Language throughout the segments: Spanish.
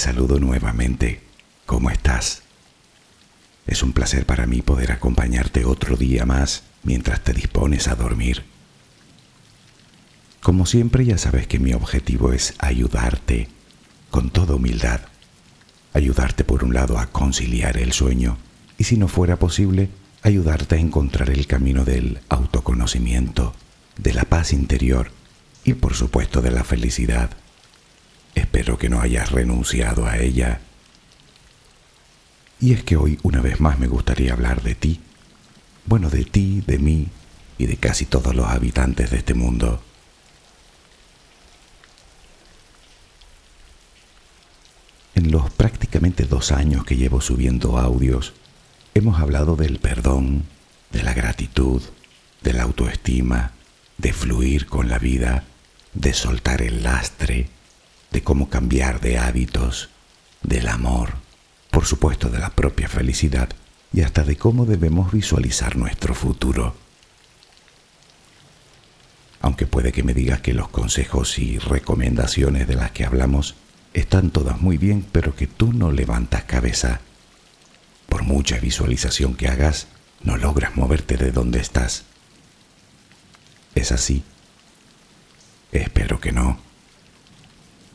saludo nuevamente. ¿Cómo estás? Es un placer para mí poder acompañarte otro día más mientras te dispones a dormir. Como siempre ya sabes que mi objetivo es ayudarte con toda humildad. Ayudarte por un lado a conciliar el sueño y si no fuera posible, ayudarte a encontrar el camino del autoconocimiento, de la paz interior y por supuesto de la felicidad. Espero que no hayas renunciado a ella. Y es que hoy una vez más me gustaría hablar de ti. Bueno, de ti, de mí y de casi todos los habitantes de este mundo. En los prácticamente dos años que llevo subiendo audios, hemos hablado del perdón, de la gratitud, de la autoestima, de fluir con la vida, de soltar el lastre, de cómo cambiar de hábitos, del amor, por supuesto de la propia felicidad y hasta de cómo debemos visualizar nuestro futuro. Aunque puede que me digas que los consejos y recomendaciones de las que hablamos están todas muy bien, pero que tú no levantas cabeza. Por mucha visualización que hagas, no logras moverte de donde estás. ¿Es así? Espero que no.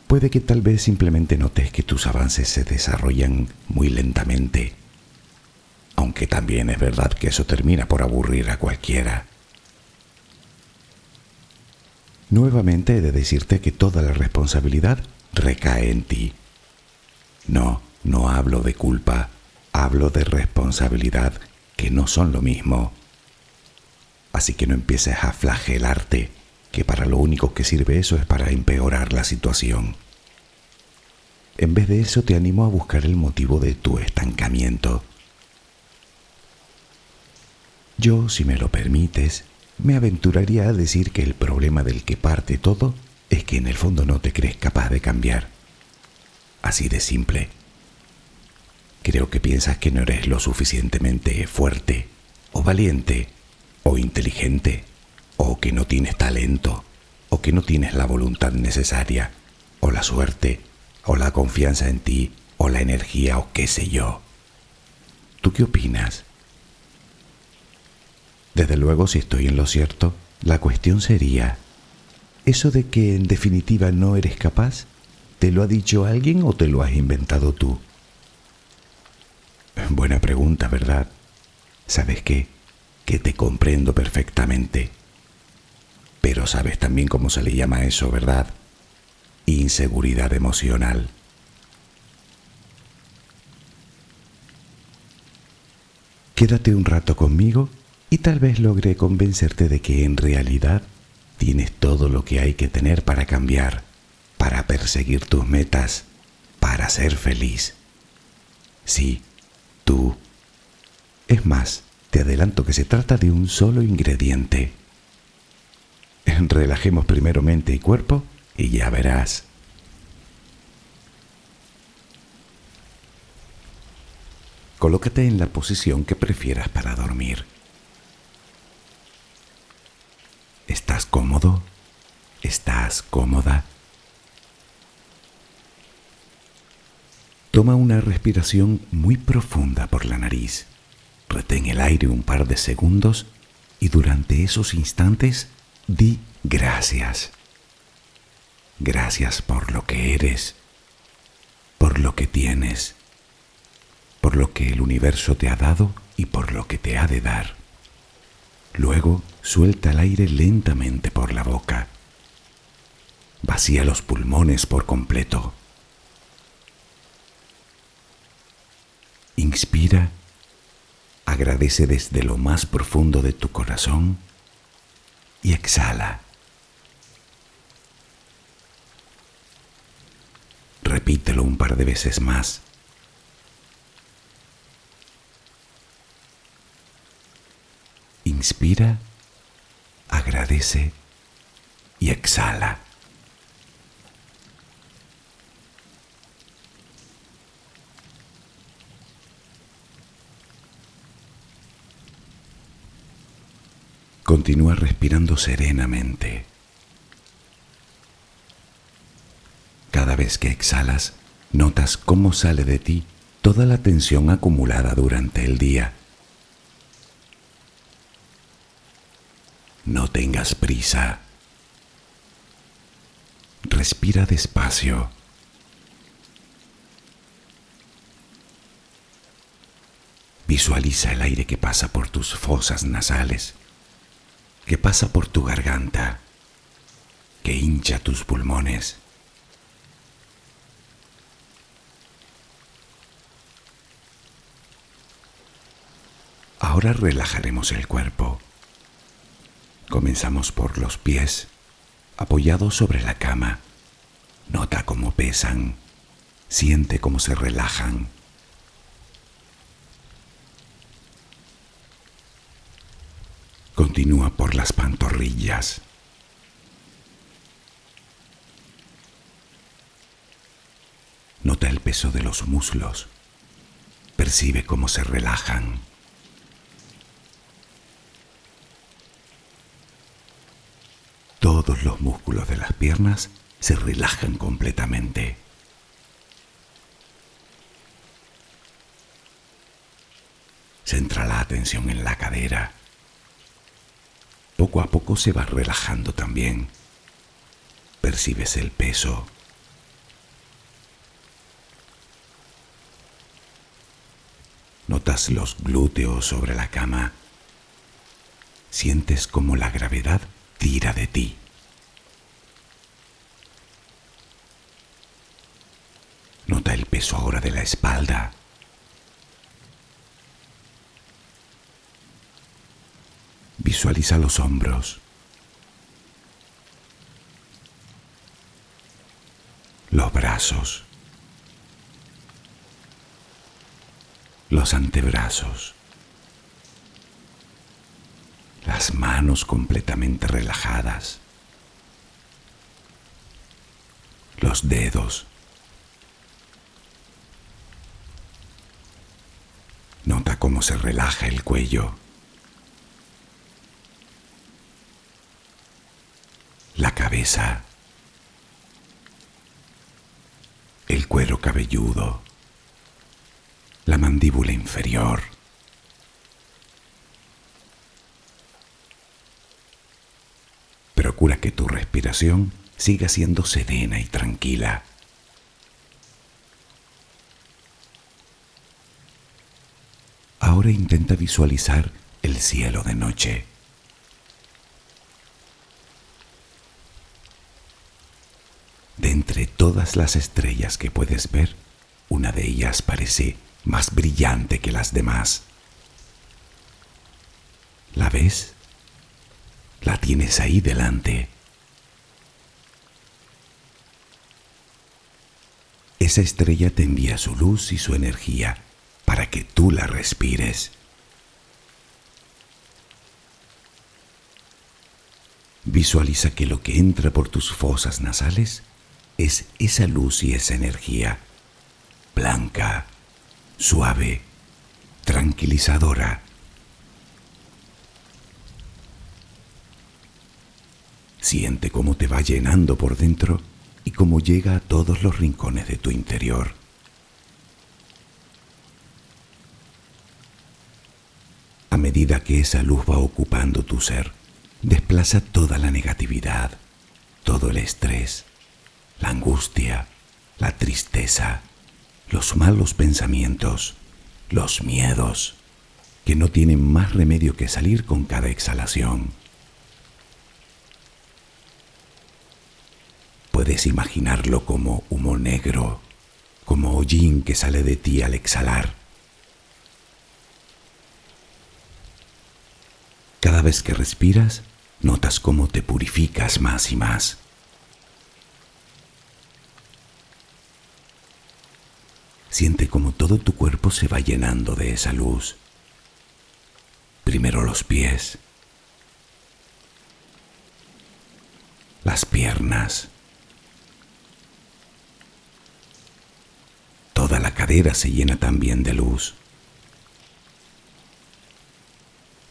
Puede que tal vez simplemente notes que tus avances se desarrollan muy lentamente, aunque también es verdad que eso termina por aburrir a cualquiera. Nuevamente he de decirte que toda la responsabilidad recae en ti. No, no hablo de culpa, hablo de responsabilidad, que no son lo mismo. Así que no empieces a flagelarte, que para lo único que sirve eso es para empeorar la situación. En vez de eso te animo a buscar el motivo de tu estancamiento. Yo, si me lo permites, me aventuraría a decir que el problema del que parte todo es que en el fondo no te crees capaz de cambiar. Así de simple. Creo que piensas que no eres lo suficientemente fuerte, o valiente, o inteligente, o que no tienes talento, o que no tienes la voluntad necesaria, o la suerte, o la confianza en ti, o la energía, o qué sé yo. ¿Tú qué opinas? Desde luego, si estoy en lo cierto, la cuestión sería, ¿Eso de que en definitiva no eres capaz, te lo ha dicho alguien o te lo has inventado tú? Buena pregunta, ¿verdad? ¿Sabes qué? Que te comprendo perfectamente. Pero sabes también cómo se le llama eso, ¿verdad? Inseguridad emocional. Quédate un rato conmigo y tal vez logre convencerte de que en realidad Tienes todo lo que hay que tener para cambiar, para perseguir tus metas, para ser feliz. Sí, tú. Es más, te adelanto que se trata de un solo ingrediente. Relajemos primero mente y cuerpo y ya verás. Colócate en la posición que prefieras para dormir. ¿Estás cómodo? ¿Estás cómoda? Toma una respiración muy profunda por la nariz. Retén el aire un par de segundos y durante esos instantes di gracias. Gracias por lo que eres, por lo que tienes, por lo que el universo te ha dado y por lo que te ha de dar. Luego suelta el aire lentamente por la boca. Vacía los pulmones por completo. Inspira, agradece desde lo más profundo de tu corazón y exhala. Repítelo un par de veces más. Inspira, agradece y exhala. Continúa respirando serenamente. Cada vez que exhalas, Notas cómo sale de ti toda la tensión acumulada durante el día. No tengas prisa. Respira despacio. Visualiza el aire que pasa por tus fosas nasales, que pasa por tu garganta, que hincha tus pulmones. Ahora relajaremos el cuerpo. Comenzamos por los pies, apoyados sobre la cama. Nota cómo pesan, siente cómo se relajan. Continúa por las pantorrillas. Nota el peso de los muslos. Percibe cómo se relajan. Todos los músculos de las piernas se relajan completamente. Centra la atención en la cadera. Poco a poco se va relajando también. Percibes el peso. Notas los glúteos sobre la cama. Sientes como la gravedad tira de ti. Nota el peso ahora de la espalda. Visualiza los hombros. Los brazos. Los antebrazos las manos completamente relajadas, los dedos. Nota cómo se relaja el cuello, la el cuero cabelludo, la mandíbula inferior. Procura que tu respiración siga siendo serena y tranquila. Ahora intenta visualizar el cielo de noche. De entre todas las estrellas que puedes ver, una de ellas parece más brillante que las demás. ¿La ves? La tienes ahí delante. Esa estrella te envía su luz y su energía para que tú la respires. Visualiza que lo que entra por tus fosas nasales es esa luz y esa energía, blanca, suave, tranquilizadora Siente cómo te va llenando por dentro y cómo llega a todos los rincones de tu interior. A medida que esa luz va ocupando tu ser, desplaza toda la negatividad, todo el estrés, la angustia, la tristeza, los malos pensamientos, los miedos, que no tienen más remedio que salir con cada exhalación. Puedes imaginarlo como humo negro, como hollín que sale de ti al exhalar. Cada vez que respiras, notas cómo te purificas más y más. Siente como todo tu cuerpo se va llenando de esa luz. Primero los pies, las piernas, Toda la cadera se llena también de luz.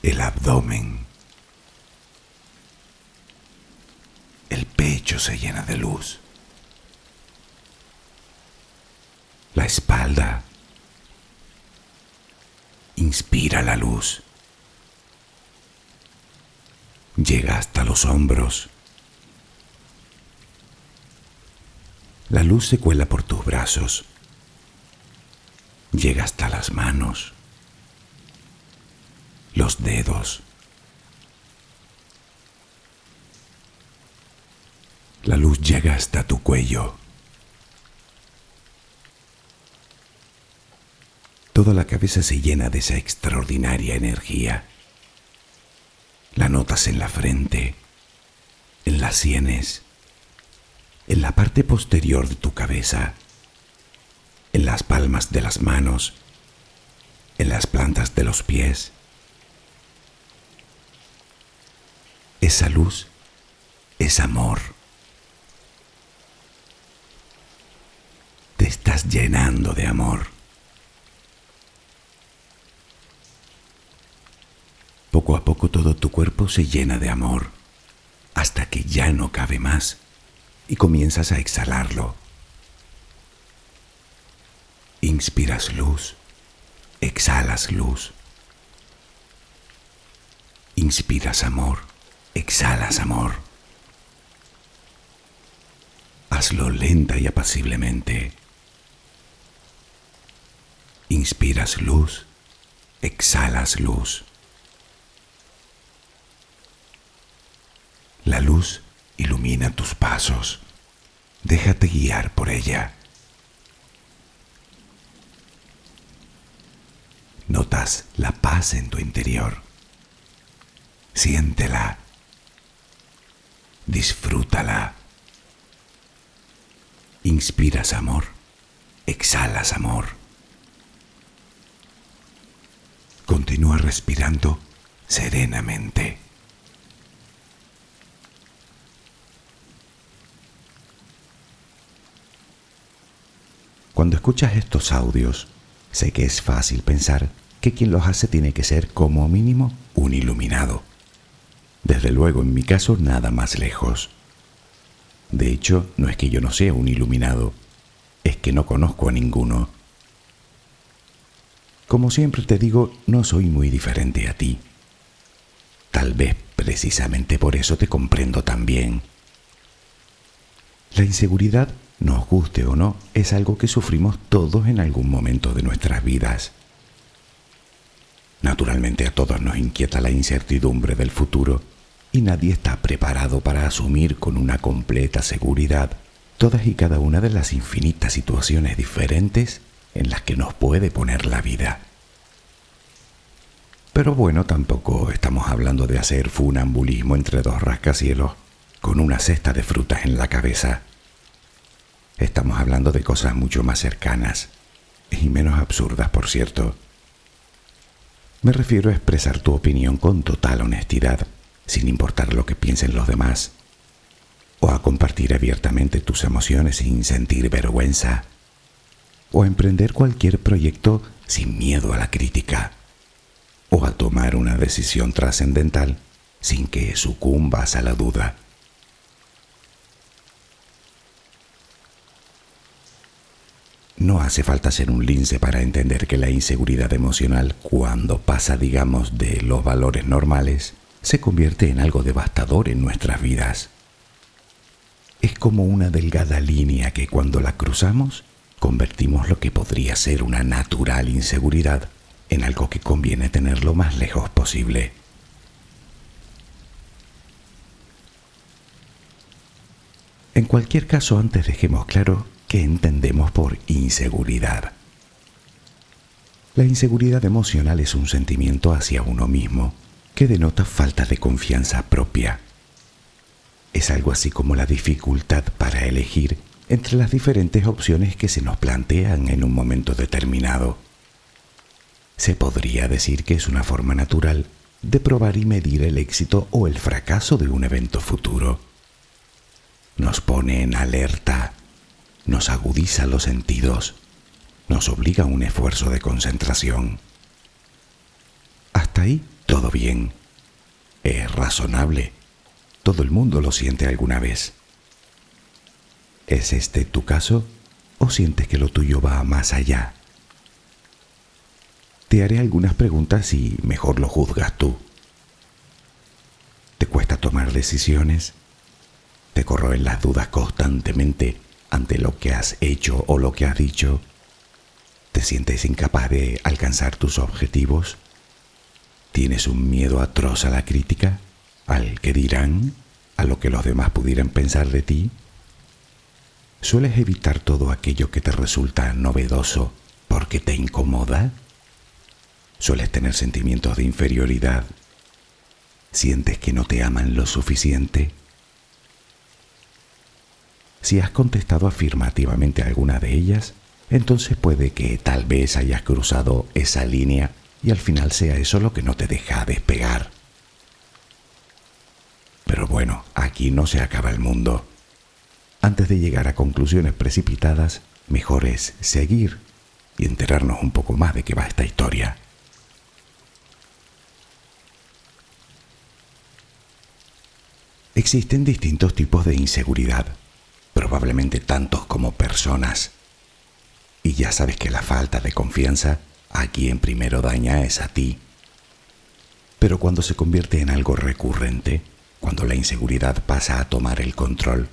El abdomen. El pecho se llena de luz. Espalda. Inspira la luz. Llega hasta los hombros. La luz se cuela por tus brazos. Llega hasta las manos, los dedos. La luz llega hasta tu cuello. Toda la cabeza se llena de esa extraordinaria energía. La notas en la frente, en las sienes, en la parte posterior de tu cabeza, en las palmas de las manos, en las plantas de los pies. Esa luz es amor. Te estás llenando de amor. Poco a poco todo tu cuerpo se llena de amor, hasta que ya no cabe más y comienzas a exhalarlo. Inspiras luz, exhalas luz. Inspiras amor, exhalas amor. Hazlo lenta y apaciblemente. Inspiras luz, exhalas luz. La luz ilumina tus pasos. Déjate guiar por ella. Notas la paz en tu interior. Siéntela. Disfrútala. Inspiras amor. Exhalas amor. Continúa respirando serenamente. Cuando escuchas estos audios, sé que es fácil pensar que quien los hace tiene que ser como mínimo un iluminado. Desde luego, en mi caso, nada más lejos. De hecho, no es que yo no sea un iluminado, es que no conozco a ninguno. Como siempre te digo, no soy muy diferente a ti. Tal vez precisamente por eso te comprendo tan bien. La inseguridad nos guste o no, es algo que sufrimos todos en algún momento de nuestras vidas. Naturalmente a todos nos inquieta la incertidumbre del futuro y nadie está preparado para asumir con una completa seguridad todas y cada una de las infinitas situaciones diferentes en las que nos puede poner la vida. Pero bueno, tampoco estamos hablando de hacer funambulismo entre dos rascacielos con una cesta de frutas en la cabeza Estamos hablando de cosas mucho más cercanas y menos absurdas, por cierto. Me refiero a expresar tu opinión con total honestidad, sin importar lo que piensen los demás, o a compartir abiertamente tus emociones sin sentir vergüenza, o a emprender cualquier proyecto sin miedo a la crítica, o a tomar una decisión trascendental sin que sucumbas a la duda. No hace falta ser un lince para entender que la inseguridad emocional, cuando pasa, digamos, de los valores normales, se convierte en algo devastador en nuestras vidas. Es como una delgada línea que cuando la cruzamos, convertimos lo que podría ser una natural inseguridad en algo que conviene tener lo más lejos posible. En cualquier caso, antes dejemos claro entendemos por inseguridad. La inseguridad emocional es un sentimiento hacia uno mismo que denota falta de confianza propia. Es algo así como la dificultad para elegir entre las diferentes opciones que se nos plantean en un momento determinado. Se podría decir que es una forma natural de probar y medir el éxito o el fracaso de un evento futuro. Nos pone en alerta nos agudiza los sentidos, nos obliga a un esfuerzo de concentración. Hasta ahí todo bien. Es razonable. Todo el mundo lo siente alguna vez. ¿Es este tu caso? o sientes que lo tuyo va más allá? Te haré algunas preguntas y mejor lo juzgas tú. ¿Te cuesta tomar decisiones? ¿Te corroen las dudas constantemente ante lo que has hecho o lo que has dicho? ¿Te sientes incapaz de alcanzar tus objetivos? ¿Tienes un miedo atroz a la crítica? ¿Al que dirán? ¿A lo que los demás pudieran pensar de ti? ¿Sueles evitar todo aquello que te resulta novedoso porque te incomoda? ¿Sueles tener sentimientos de inferioridad? ¿Sientes que no te aman lo suficiente? Si has contestado afirmativamente a alguna de ellas, entonces puede que tal vez hayas cruzado esa línea y al final sea eso lo que no te deja despegar. Pero bueno, aquí no se acaba el mundo. Antes de llegar a conclusiones precipitadas, mejor es seguir y enterarnos un poco más de qué va esta historia. Existen distintos tipos de inseguridad, probablemente tantos como personas. Y ya sabes que la falta de confianza a quien primero daña es a ti. Pero cuando se convierte en algo recurrente, cuando la inseguridad pasa a tomar el control,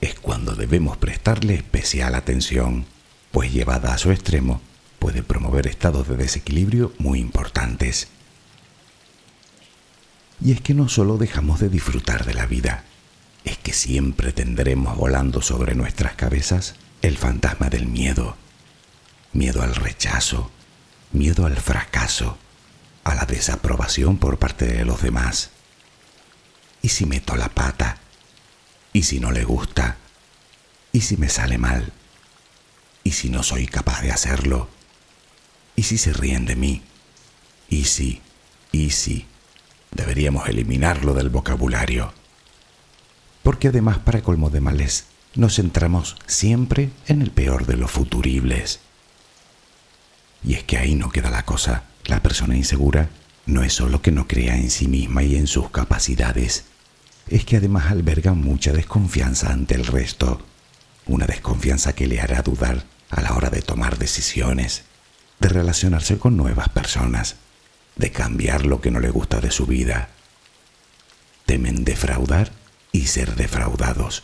es cuando debemos prestarle especial atención, pues llevada a su extremo puede promover estados de desequilibrio muy importantes. Y es que no solo dejamos de disfrutar de la vida, es que siempre tendremos volando sobre nuestras cabezas el fantasma del miedo, miedo al rechazo, miedo al fracaso, a la desaprobación por parte de los demás. ¿Y si meto la pata? ¿Y si no le gusta? ¿Y si me sale mal? ¿Y si no soy capaz de hacerlo? ¿Y si se ríen de mí? ¿Y si? ¿Y si? Deberíamos eliminarlo del vocabulario. Porque además, para colmo de males, nos centramos siempre en el peor de los futuribles. Y es que ahí no queda la cosa. La persona insegura no es solo que no crea en sí misma y en sus capacidades, es que además alberga mucha desconfianza ante el resto, una desconfianza que le hará dudar a la hora de tomar decisiones, de relacionarse con nuevas personas, de cambiar lo que no le gusta de su vida. Temen defraudar y ser defraudados.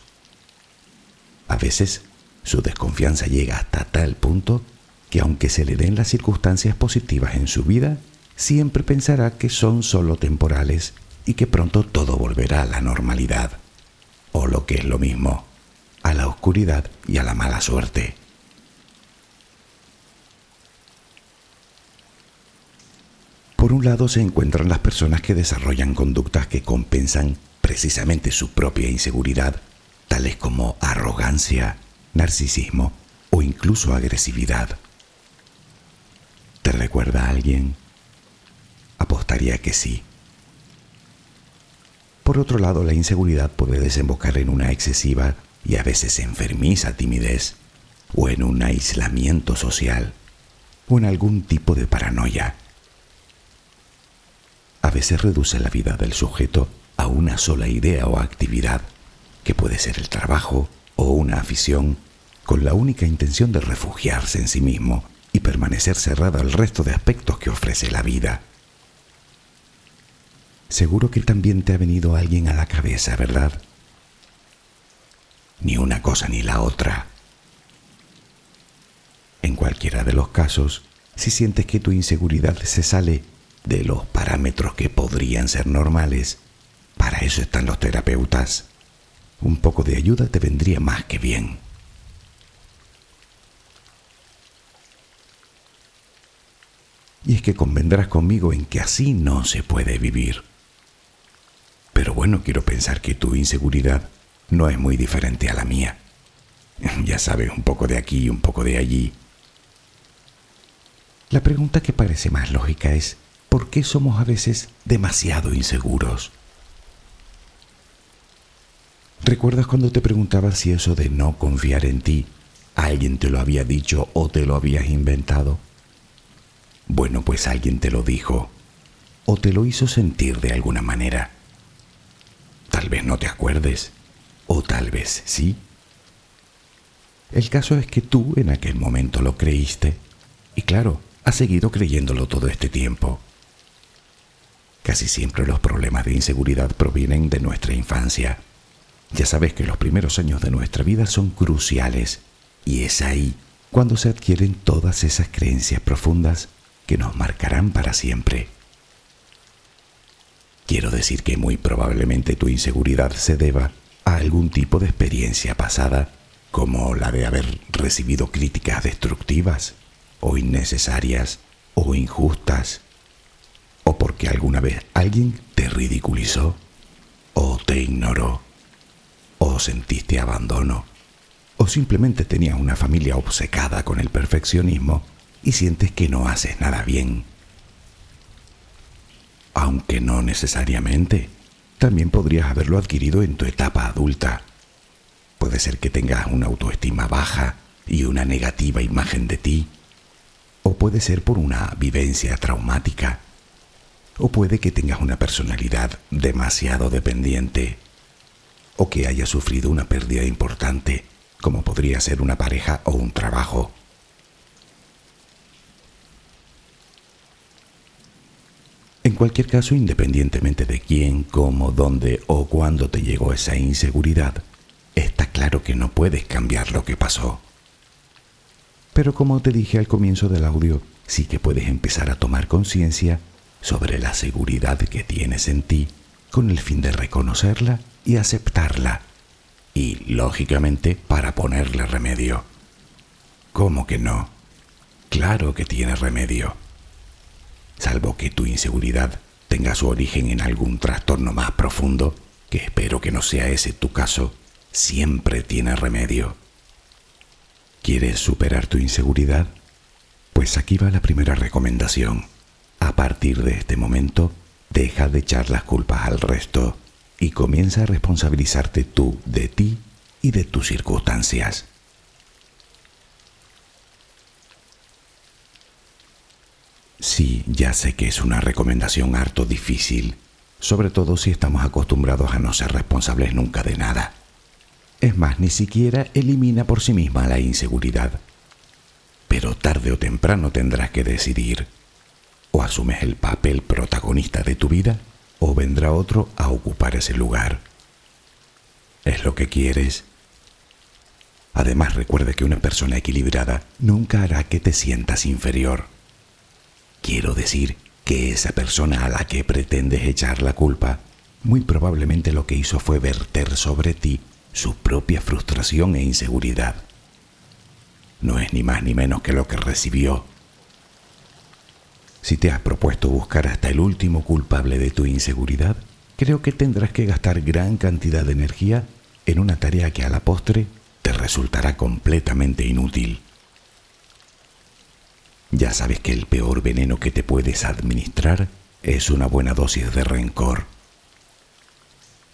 A veces su desconfianza llega hasta tal punto que aunque se le den las circunstancias positivas en su vida, siempre pensará que son solo temporales y que pronto todo volverá a la normalidad, o lo que es lo mismo, a la oscuridad y a la mala suerte. Por un lado se encuentran las personas que desarrollan conductas que compensan precisamente su propia inseguridad, tales como arrogancia, narcisismo o incluso agresividad. ¿Te recuerda a alguien? Apostaría que sí. Por otro lado, la inseguridad puede desembocar en una excesiva y a veces enfermiza timidez, o en un aislamiento social, o en algún tipo de paranoia. A veces reduce la vida del sujeto a una sola idea o actividad, que puede ser el trabajo o una afición, con la única intención de refugiarse en sí mismo y permanecer cerrado al resto de aspectos que ofrece la vida. Seguro que también te ha venido alguien a la cabeza, ¿verdad? Ni una cosa ni la otra. En cualquiera de los casos, si sientes que tu inseguridad se sale de los parámetros que podrían ser normales, para eso están los terapeutas. Un poco de ayuda te vendría más que bien. Y es que convendrás conmigo en que así no se puede vivir. Pero bueno, quiero pensar que tu inseguridad no es muy diferente a la mía. Ya sabes, un poco de aquí y un poco de allí. La pregunta que parece más lógica es, ¿por qué somos a veces demasiado inseguros? ¿Recuerdas cuando te preguntaba si eso de no confiar en ti, alguien te lo había dicho o te lo habías inventado? Bueno, pues alguien te lo dijo o te lo hizo sentir de alguna manera. Tal vez no te acuerdes, o tal vez sí. El caso es que tú en aquel momento lo creíste. Y claro, has seguido creyéndolo todo este tiempo. Casi siempre los problemas de inseguridad provienen de nuestra infancia. Ya sabes que los primeros años de nuestra vida son cruciales y es ahí cuando se adquieren todas esas creencias profundas que nos marcarán para siempre. Quiero decir que muy probablemente tu inseguridad se deba a algún tipo de experiencia pasada, como la de haber recibido críticas destructivas, o innecesarias, o injustas, o porque alguna vez alguien te ridiculizó, o te ignoró, o sentiste abandono, o simplemente tenías una familia obcecada con el perfeccionismo y sientes que no haces nada bien. Aunque no necesariamente, también podrías haberlo adquirido en tu etapa adulta. Puede ser que tengas una autoestima baja y una negativa imagen de ti, o puede ser por una vivencia traumática, o puede que tengas una personalidad demasiado dependiente, o que hayas sufrido una pérdida importante, como podría ser una pareja o un trabajo. En cualquier caso, independientemente de quién, cómo, dónde o cuándo te llegó esa inseguridad, está claro que no puedes cambiar lo que pasó. Pero como te dije al comienzo del audio, sí que puedes empezar a tomar conciencia sobre la seguridad que tienes en ti con el fin de reconocerla y aceptarla. Y, lógicamente, para ponerle remedio. ¿Cómo que no? Claro que tiene remedio salvo que tu inseguridad tenga su origen en algún trastorno más profundo, que espero que no sea ese tu caso, siempre tiene remedio. ¿Quieres superar tu inseguridad? Pues aquí va la primera recomendación. A partir de este momento, deja de echar las culpas al resto y comienza a responsabilizarte tú de ti y de tus circunstancias. Sí, ya sé que es una recomendación harto difícil, sobre todo si estamos acostumbrados a no ser responsables nunca de nada. Es más, ni siquiera elimina por sí misma la inseguridad. Pero tarde o temprano tendrás que decidir. O asumes el papel protagonista de tu vida, o vendrá otro a ocupar ese lugar. ¿Es lo que quieres? Además recuerda que una persona equilibrada nunca hará que te sientas inferior. Quiero decir que esa persona a la que pretendes echar la culpa, muy probablemente lo que hizo fue verter sobre ti su propia frustración e inseguridad. No es ni más ni menos que lo que recibió. Si te has propuesto buscar hasta el último culpable de tu inseguridad, creo que tendrás que gastar gran cantidad de energía en una tarea que a la postre te resultará completamente inútil. Ya sabes que el peor veneno que te puedes administrar es una buena dosis de rencor.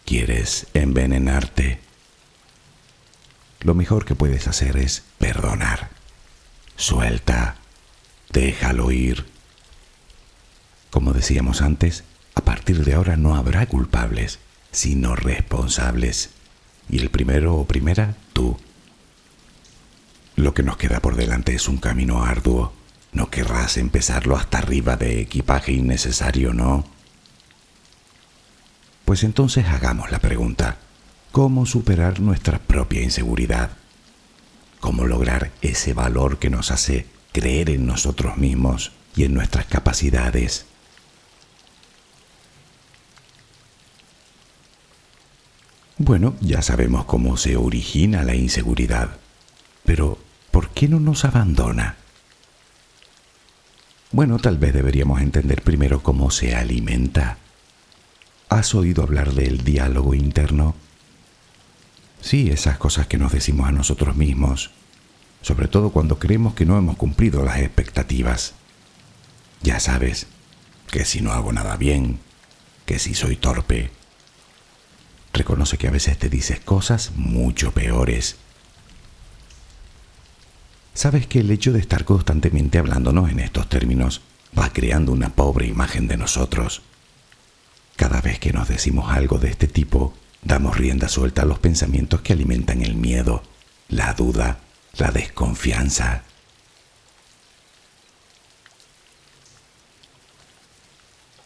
¿Quieres envenenarte? Lo mejor que puedes hacer es perdonar. Suelta, déjalo ir. Como decíamos antes, a partir de ahora no habrá culpables, sino responsables. Y el primero o primera, tú. Lo que nos queda por delante es un camino arduo no querrás empezarlo hasta arriba de equipaje innecesario, ¿no? Pues entonces hagamos la pregunta, ¿cómo superar nuestra propia inseguridad? ¿Cómo lograr ese valor que nos hace creer en nosotros mismos y en nuestras capacidades? Bueno, ya sabemos cómo se origina la inseguridad, pero ¿por qué no nos abandona? Bueno, tal vez deberíamos entender primero cómo se alimenta. ¿Has oído hablar del diálogo interno? Sí, esas cosas que nos decimos a nosotros mismos, sobre todo cuando creemos que no hemos cumplido las expectativas. Ya sabes, que si no hago nada bien, que si soy torpe. Reconoce que a veces te dices cosas mucho peores Sabes que el hecho de estar constantemente hablándonos en estos términos va creando una pobre imagen de nosotros. Cada vez que nos decimos algo de este tipo, damos rienda suelta a los pensamientos que alimentan el miedo, la duda la desconfianza.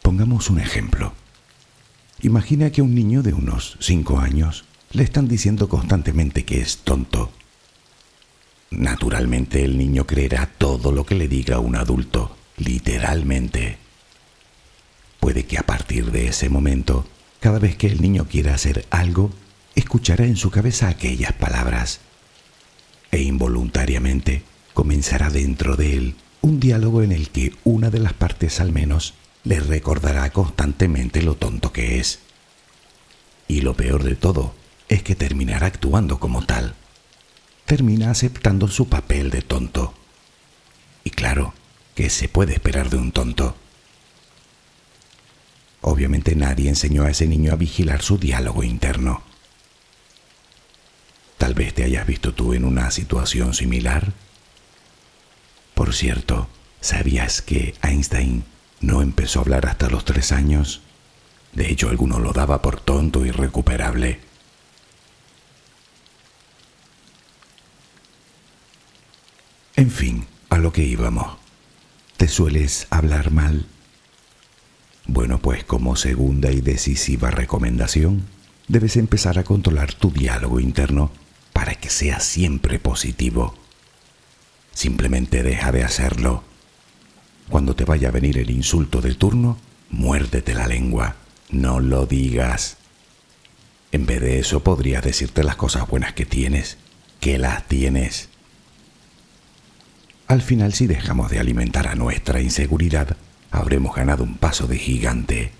Pongamos un ejemplo. Imagina que a un niño de unos 5 años le están diciendo constantemente que es tonto. Naturalmente el niño creerá todo lo que le diga un adulto, literalmente. Puede que a partir de ese momento, cada vez que el niño quiera hacer algo, escuchará en su cabeza aquellas palabras e involuntariamente comenzará dentro de él un diálogo en el que una de las partes al menos le recordará constantemente lo tonto que es. Y lo peor de todo es que terminará actuando como tal. Termina aceptando su papel de tonto. Y claro, ¿qué se puede esperar de un tonto? Obviamente nadie enseñó a ese niño a vigilar su diálogo interno. Tal vez te hayas visto tú en una situación similar. Por cierto, ¿sabías que Einstein no empezó a hablar hasta los tres años? De hecho, alguno lo daba por tonto y recuperable. En fin, a lo que íbamos. ¿Te sueles hablar mal? Bueno, pues como segunda y decisiva recomendación, debes empezar a controlar tu diálogo interno para que sea siempre positivo. Simplemente deja de hacerlo. Cuando te vaya a venir el insulto de turno, muérdete la lengua, no lo digas. En vez de eso podría decirte las cosas buenas que tienes, que las tienes. Al final, si dejamos de alimentar a nuestra inseguridad, habremos ganado un paso de gigante.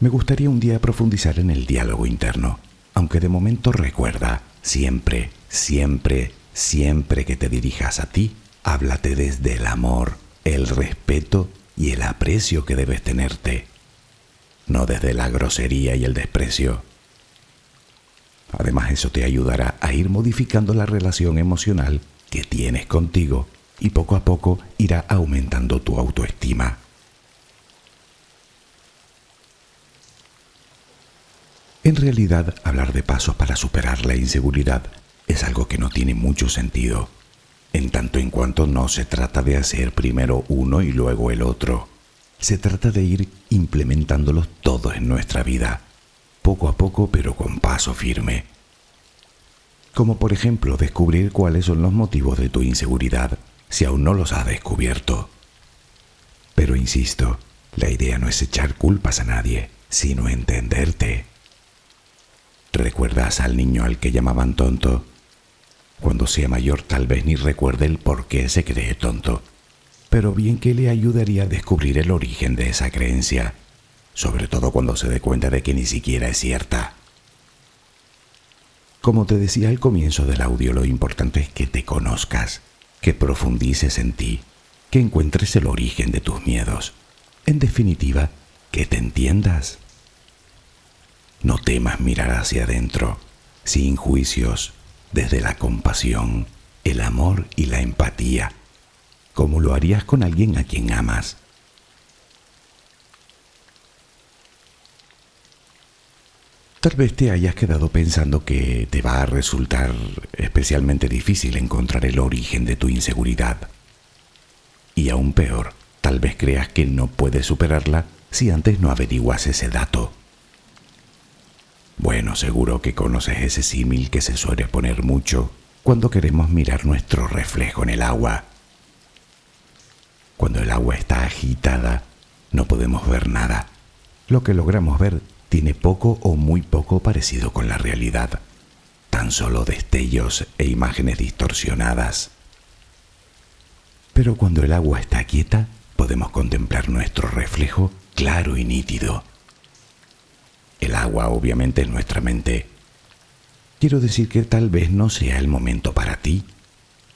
Me gustaría un día profundizar en el diálogo interno aunque de momento recuerda, siempre, siempre, siempre que te dirijas a ti, háblate desde el amor, el respeto y el aprecio que debes tenerte, no desde la grosería y el desprecio. Además eso te ayudará a ir modificando la relación emocional que tienes contigo y poco a poco irá aumentando tu autoestima. En realidad, hablar de pasos para superar la inseguridad es algo que no tiene mucho sentido, en tanto en cuanto no se trata de hacer primero uno y luego el otro. Se trata de ir implementándolos todos en nuestra vida, poco a poco pero con paso firme. Como por ejemplo descubrir cuáles son los motivos de tu inseguridad si aún no los has descubierto. Pero insisto, la idea no es echar culpas a nadie, sino entenderte. ¿Recuerdas al niño al que llamaban tonto? Cuando sea mayor tal vez ni recuerde el por qué se cree tonto, pero bien que le ayudaría a descubrir el origen de esa creencia, sobre todo cuando se dé cuenta de que ni siquiera es cierta. Como te decía al comienzo del audio, lo importante es que te conozcas, que profundices en ti, que encuentres el origen de tus miedos. En definitiva, que te entiendas. No temas mirar hacia adentro, sin juicios, desde la compasión, el amor y la empatía, como lo harías con alguien a quien amas. Tal vez te hayas quedado pensando que te va a resultar especialmente difícil encontrar el origen de tu inseguridad. Y aún peor, tal vez creas que no puedes superarla si antes no averiguas ese dato. Bueno, seguro que conoces ese símil que se suele poner mucho cuando queremos mirar nuestro reflejo en el agua. Cuando el agua está agitada, no podemos ver nada. Lo que logramos ver tiene poco o muy poco parecido con la realidad, tan solo destellos e imágenes distorsionadas. Pero cuando el agua está quieta, podemos contemplar nuestro reflejo claro y nítido el agua obviamente es nuestra mente. Quiero decir que tal vez no sea el momento para ti.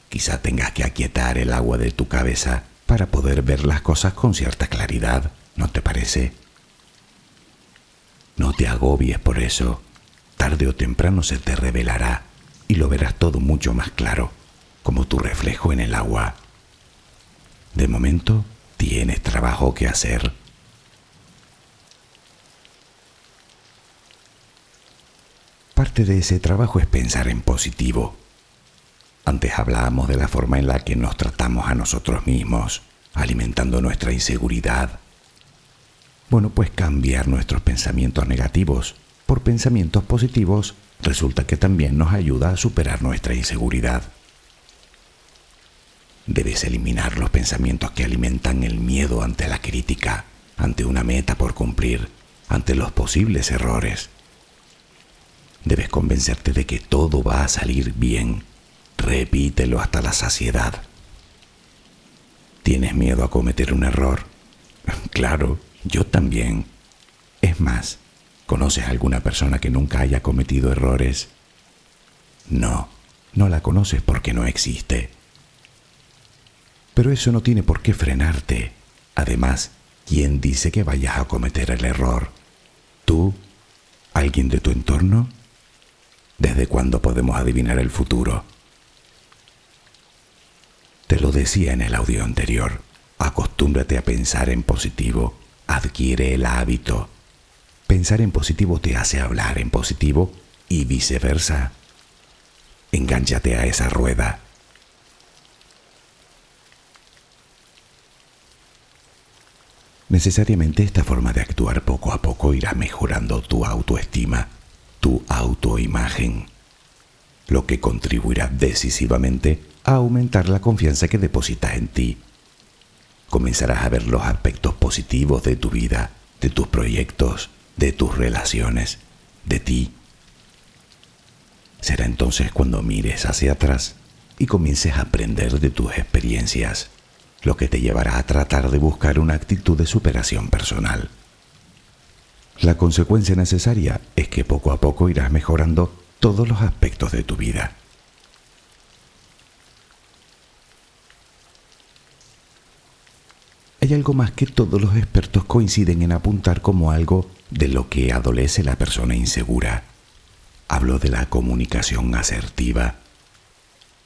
Quizá tengas que aquietar el agua de tu cabeza para poder ver las cosas con cierta claridad, ¿no te parece? No te agobies por eso. Tarde o temprano se te revelará y lo verás todo mucho más claro, como tu reflejo en el agua. De momento, tienes trabajo que hacer. Parte de ese trabajo es pensar en positivo. Antes hablábamos de la forma en la que nos tratamos a nosotros mismos, alimentando nuestra inseguridad. Bueno, pues cambiar nuestros pensamientos negativos por pensamientos positivos resulta que también nos ayuda a superar nuestra inseguridad. Debes eliminar los pensamientos que alimentan el miedo ante la crítica, ante una meta por cumplir, ante los posibles errores. Debes convencerte de que todo va a salir bien. Repítelo hasta la saciedad. ¿Tienes miedo a cometer un error? Claro, yo también. Es más, ¿conoces a alguna persona que nunca haya cometido errores? No, no la conoces porque no existe. Pero eso no tiene por qué frenarte. Además, ¿quién dice que vayas a cometer el error? ¿Tú? ¿Alguien de tu entorno? ¿Desde cuándo podemos adivinar el futuro? Te lo decía en el audio anterior, acostúmbrate a pensar en positivo, adquiere el hábito. Pensar en positivo te hace hablar en positivo y viceversa. Engánchate a esa rueda Necesariamente esta forma de actuar poco a poco irá mejorando tu autoestima, tu autoimagen, lo que contribuirá decisivamente a aumentar la confianza que depositas en ti. Comenzarás a ver los aspectos positivos de tu vida, de tus proyectos, de tus relaciones, de ti. Será entonces cuando mires hacia atrás y comiences a aprender de tus experiencias lo que te llevará a tratar de buscar una actitud de superación personal. La consecuencia necesaria es que poco a poco irás mejorando todos los aspectos de tu vida. Hay algo más que todos los expertos coinciden en apuntar como algo de lo que adolece la persona insegura. Hablo de la comunicación asertiva,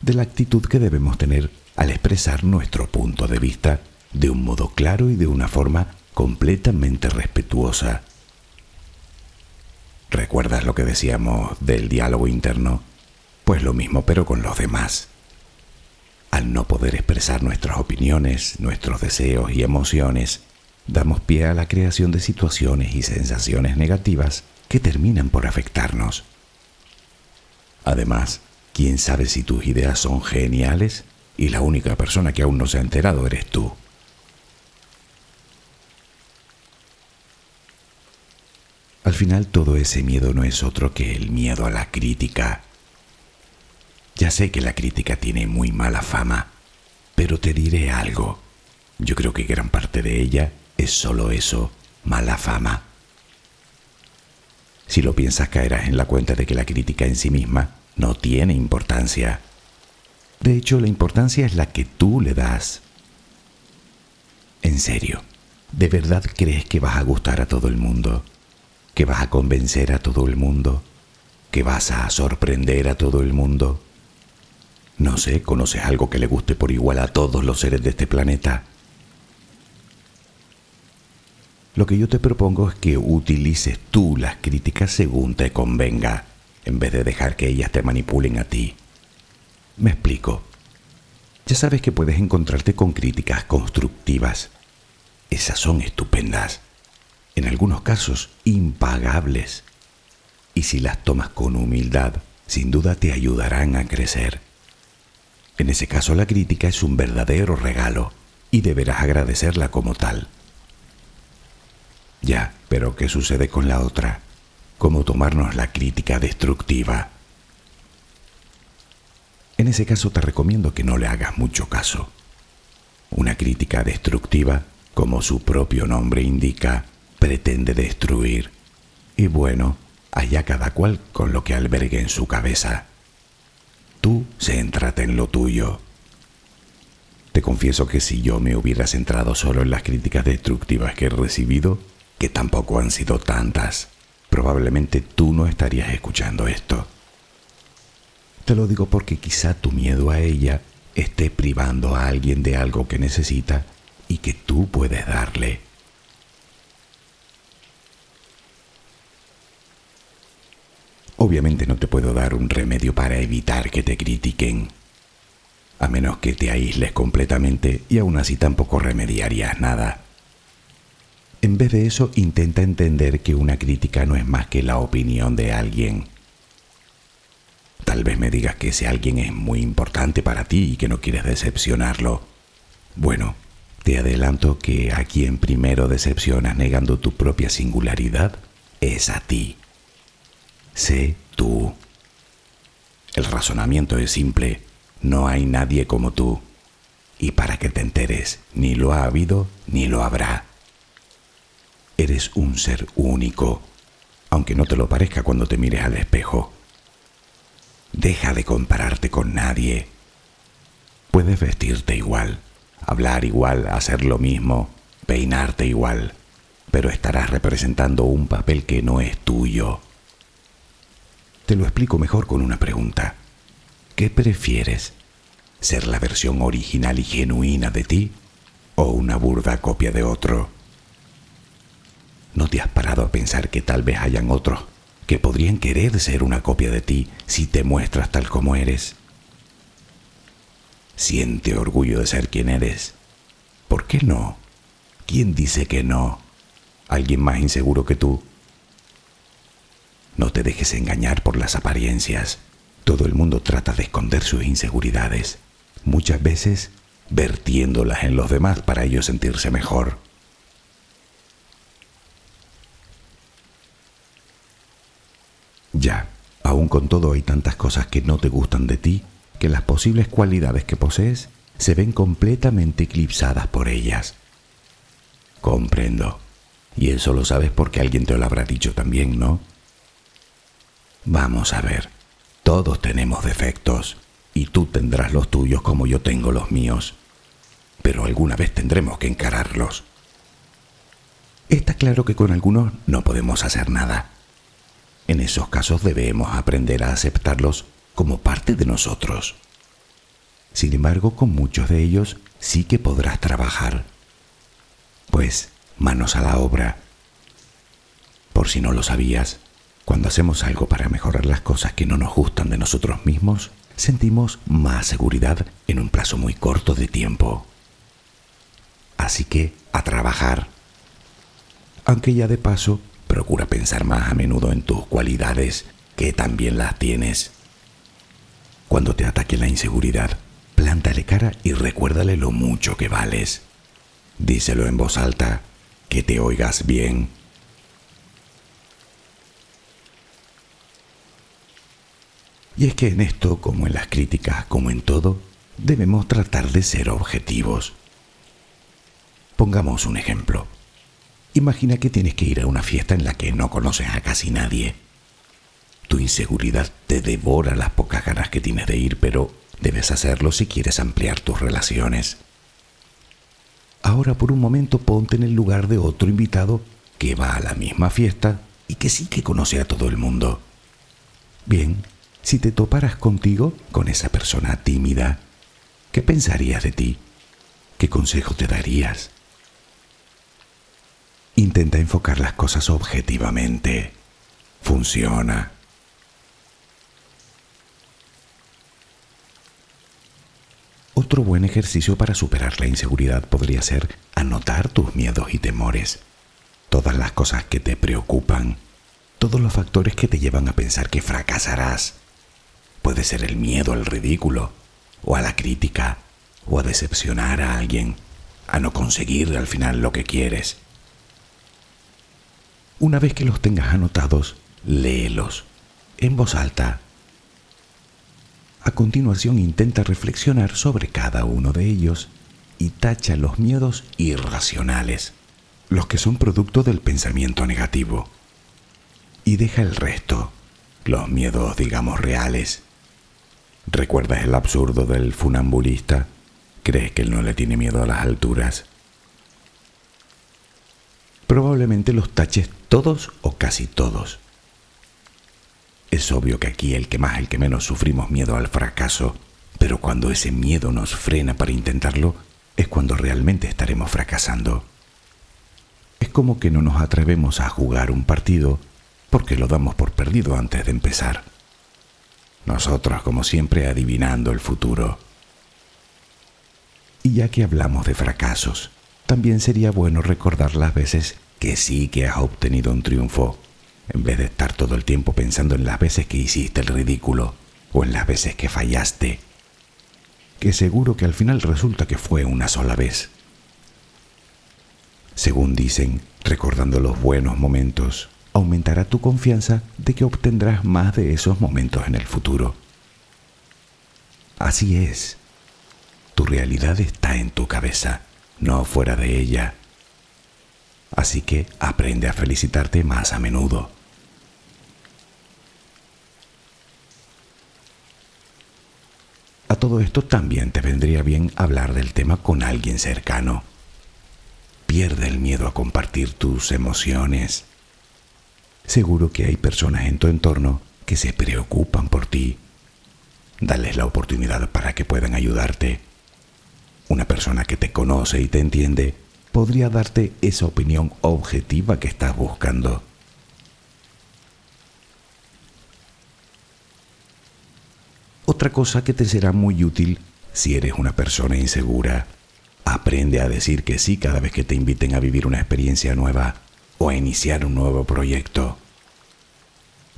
de la actitud que debemos tener al expresar nuestro punto de vista de un modo claro y de una forma completamente respetuosa. ¿Recuerdas lo que decíamos del diálogo interno? Pues lo mismo pero con los demás. Al no poder expresar nuestras opiniones, nuestros deseos y emociones, damos pie a la creación de situaciones y sensaciones negativas que terminan por afectarnos. Además, ¿quién sabe si tus ideas son geniales y la única persona que aún no se ha enterado eres tú. Al final todo ese miedo no es otro que el miedo a la crítica. Ya sé que la crítica tiene muy mala fama, pero te diré algo. Yo creo que gran parte de ella es solo eso, mala fama. Si lo piensas caerás en la cuenta de que la crítica en sí misma no tiene importancia. De hecho, la importancia es la que tú le das. En serio, ¿de verdad crees que vas a gustar a todo el mundo? ¿Que vas a convencer a todo el mundo? ¿Que vas a sorprender a todo el mundo? No sé, ¿conoces algo que le guste por igual a todos los seres de este planeta? Lo que yo te propongo es que utilices tú las críticas según te convenga, en vez de dejar que ellas te manipulen a ti. Me explico. Ya sabes que puedes encontrarte con críticas constructivas. Esas son estupendas. En algunos casos, impagables. Y si las tomas con humildad, sin duda te ayudarán a crecer. En ese caso la crítica es un verdadero regalo y deberás agradecerla como tal. Ya, pero ¿qué sucede con la otra? ¿Cómo tomarnos la crítica destructiva? En ese caso te recomiendo que no le hagas mucho caso. Una crítica destructiva, como su propio nombre indica, pretende destruir. Y bueno, allá cada cual con lo que albergue en su cabeza. Tú céntrate en lo tuyo. Te confieso que si yo me hubiera centrado solo en las críticas destructivas que he recibido, que tampoco han sido tantas, probablemente tú no estarías escuchando esto. Te lo digo porque quizá tu miedo a ella esté privando a alguien de algo que necesita y que tú puedes darle. Obviamente no te puedo dar un remedio para evitar que te critiquen. a menos que te aísles completamente y aún así tampoco remediarías nada. En vez de eso, intenta entender que una crítica no es más que la opinión de alguien. Tal vez me digas que ese alguien es muy importante para ti y que no quieres decepcionarlo. Bueno, te adelanto que a quien primero decepcionas negando tu propia singularidad es a ti. Sé tú. El razonamiento es simple. No hay nadie como tú. Y para que te enteres, ni lo ha habido ni lo habrá. Eres un ser único, aunque no te lo parezca cuando te mires al espejo. Deja de compararte con nadie. Puedes vestirte igual, hablar igual, hacer lo mismo, peinarte igual, pero estarás representando un papel que no es tuyo. Te lo explico mejor con una pregunta. ¿Qué prefieres? ¿Ser la versión original y genuina de ti o una burda copia de otro? ¿No te has parado a pensar que tal vez hayan otros que podrían querer ser una copia de ti si te muestras tal como eres? Siente orgullo de ser quien eres. ¿Por qué no? ¿Quién dice que no? ¿Alguien más inseguro que tú? No te dejes engañar por las apariencias. Todo el mundo trata de esconder sus inseguridades, muchas veces vertiéndolas en los demás para ellos sentirse mejor. Ya, aún con todo hay tantas cosas que no te gustan de ti que las posibles cualidades que posees se ven completamente eclipsadas por ellas. Comprendo. Y eso lo sabes porque alguien te lo habrá dicho también, ¿no? Vamos a ver, todos tenemos defectos y tú tendrás los tuyos como yo tengo los míos, pero alguna vez tendremos que encararlos. Está claro que con algunos no podemos hacer nada en esos casos debemos aprender a aceptarlos como parte de nosotros. Sin embargo, con muchos de ellos sí que podrás trabajar. Pues, manos a la obra. Por si no lo sabías, cuando hacemos algo para mejorar las cosas que no nos gustan de nosotros mismos, sentimos más seguridad en un plazo muy corto de tiempo. Así que, a trabajar. Aunque ya de paso Procura pensar más a menudo en tus cualidades, que también las tienes. Cuando te ataque la inseguridad, plántale cara y recuérdale lo mucho que vales. Díselo en voz alta, que te oigas bien. Y es que en esto, como en las críticas, como en todo, debemos tratar de ser objetivos. Pongamos un ejemplo. Imagina que tienes que ir a una fiesta en la que no conoces a casi nadie. Tu inseguridad te devora las pocas ganas que tienes de ir, pero debes hacerlo si quieres ampliar tus relaciones. Ahora por un momento ponte en el lugar de otro invitado que va a la misma fiesta y que sí que conoce a todo el mundo. Bien, si te toparas contigo, con esa persona tímida, ¿qué pensarías de ti? ¿Qué consejo te darías? Intenta enfocar las cosas objetivamente. Funciona. Otro buen ejercicio para superar la inseguridad podría ser anotar tus miedos y temores, todas las cosas que te preocupan, todos los factores que te llevan a pensar que fracasarás. Puede ser el miedo al ridículo, o a la crítica, o a decepcionar a alguien, a no conseguir al final lo que quieres. Una vez que los tengas anotados, léelos en voz alta. A continuación intenta reflexionar sobre cada uno de ellos y tacha los miedos irracionales, los que son producto del pensamiento negativo. Y deja el resto, los miedos digamos reales. ¿Recuerdas el absurdo del funambulista? ¿Crees que él no le tiene miedo a las alturas? probablemente los taches todos o casi todos. Es obvio que aquí el que más, el que menos sufrimos miedo al fracaso, pero cuando ese miedo nos frena para intentarlo, es cuando realmente estaremos fracasando. Es como que no nos atrevemos a jugar un partido porque lo damos por perdido antes de empezar. Nosotros, como siempre, adivinando el futuro. Y ya que hablamos de fracasos, también sería bueno recordar las veces que sí que has obtenido un triunfo, en vez de estar todo el tiempo pensando en las veces que hiciste el ridículo o en las veces que fallaste, que seguro que al final resulta que fue una sola vez. Según dicen, recordando los buenos momentos, aumentará tu confianza de que obtendrás más de esos momentos en el futuro. Así es. Tu realidad está en tu cabeza, no fuera de ella. Así que aprende a felicitarte más a menudo. A todo esto también te vendría bien hablar del tema con alguien cercano. Pierde el miedo a compartir tus emociones. Seguro que hay personas en tu entorno que se preocupan por ti. Dales la oportunidad para que puedan ayudarte. Una persona que te conoce y te entiende podría darte esa opinión objetiva que estás buscando. Otra cosa que te será muy útil si eres una persona insegura. Aprende a decir que sí cada vez que te inviten a vivir una experiencia nueva o a iniciar un nuevo proyecto.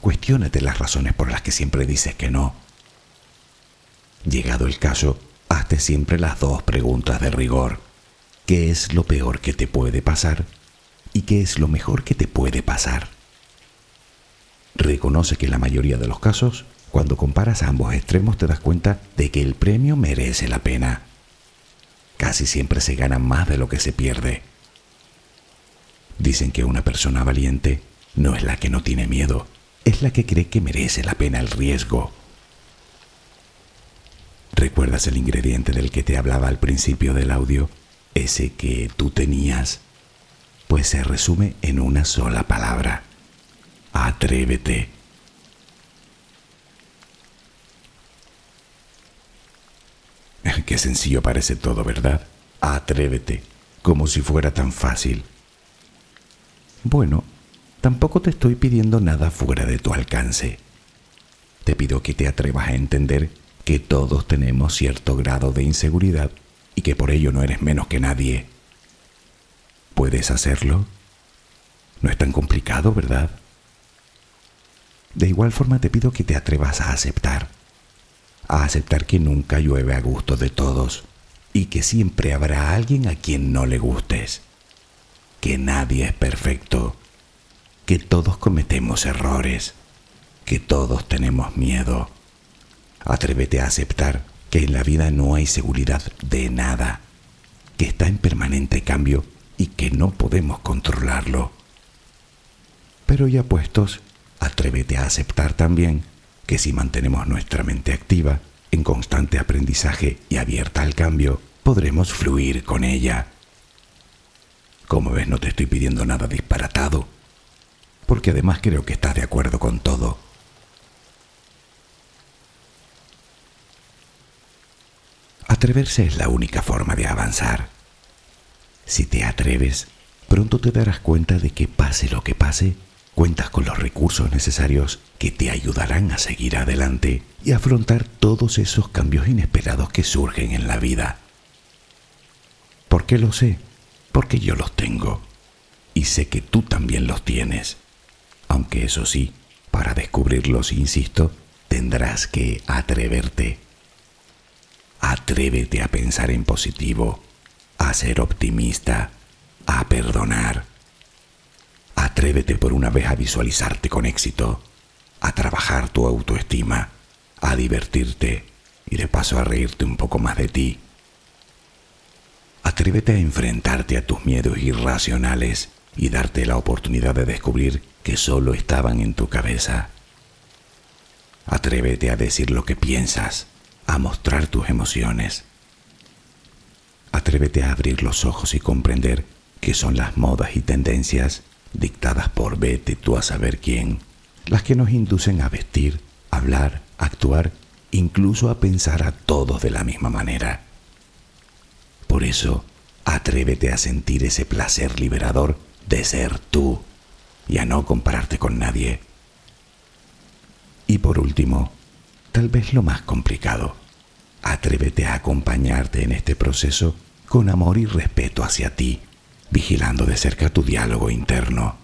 Cuestiónate las razones por las que siempre dices que no. Llegado el caso, hazte siempre las dos preguntas de rigor. ¿Qué es lo peor que te puede pasar? ¿Y qué es lo mejor que te puede pasar? Reconoce que en la mayoría de los casos, cuando comparas ambos extremos te das cuenta de que el premio merece la pena. Casi siempre se gana más de lo que se pierde. Dicen que una persona valiente no es la que no tiene miedo, es la que cree que merece la pena el riesgo. ¿Recuerdas el ingrediente del que te hablaba al principio del audio? Ese que tú tenías. Pues se resume en una sola palabra. Atrévete. Qué sencillo parece todo, ¿verdad? Atrévete, como si fuera tan fácil. Bueno, tampoco te estoy pidiendo nada fuera de tu alcance. Te pido que te atrevas a entender que todos tenemos cierto grado de inseguridad y que por ello no eres menos que nadie. ¿Puedes hacerlo? No es tan complicado, ¿verdad? De igual forma te pido que te atrevas a aceptar, a aceptar que nunca llueve a gusto de todos y que siempre habrá alguien a quien no le gustes, que nadie es perfecto, que todos cometemos errores, que todos tenemos miedo Atrévete a aceptar que en la vida no hay seguridad de nada, que está en permanente cambio y que no podemos controlarlo. Pero ya puestos, atrévete a aceptar también que si mantenemos nuestra mente activa, en constante aprendizaje y abierta al cambio, podremos fluir con ella. Como ves, no te estoy pidiendo nada disparatado, porque además creo que estás de acuerdo con todo. Atreverse es la única forma de avanzar. Si te atreves, pronto te darás cuenta de que pase lo que pase, cuentas con los recursos necesarios que te ayudarán a seguir adelante y afrontar todos esos cambios inesperados que surgen en la vida. ¿Por qué lo sé? Porque yo los tengo. Y sé que tú también los tienes. Aunque eso sí, para descubrirlos, insisto, tendrás que atreverte. Atrévete a pensar en positivo, a ser optimista, a perdonar. Atrévete por una vez a visualizarte con éxito, a trabajar tu autoestima, a divertirte y de paso a reírte un poco más de ti. Atrévete a enfrentarte a tus miedos irracionales y darte la oportunidad de descubrir que solo estaban en tu cabeza. Atrévete a decir lo que piensas a mostrar tus emociones. Atrévete a abrir los ojos y comprender que son las modas y tendencias dictadas por vete tú a saber quién, las que nos inducen a vestir, hablar, actuar, incluso a pensar a todos de la misma manera. Por eso, atrévete a sentir ese placer liberador de ser tú y a no compararte con nadie. Y por último, tal vez lo más complicado. Atrévete a acompañarte en este proceso con amor y respeto hacia ti, vigilando de cerca tu diálogo interno.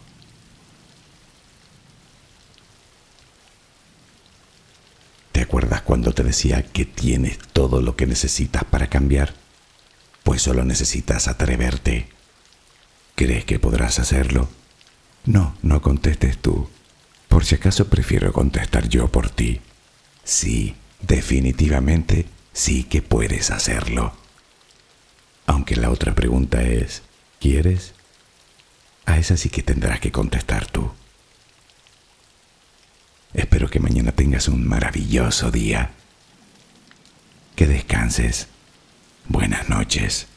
¿Te acuerdas cuando te decía que tienes todo lo que necesitas para cambiar? Pues solo necesitas atreverte. ¿Crees que podrás hacerlo? No, no contestes tú. Por si acaso prefiero contestar yo por ti. Sí, definitivamente sí que puedes hacerlo. Aunque la otra pregunta es, ¿quieres? A esa sí que tendrás que contestar tú. Espero que mañana tengas un maravilloso día. Que descanses. Buenas noches.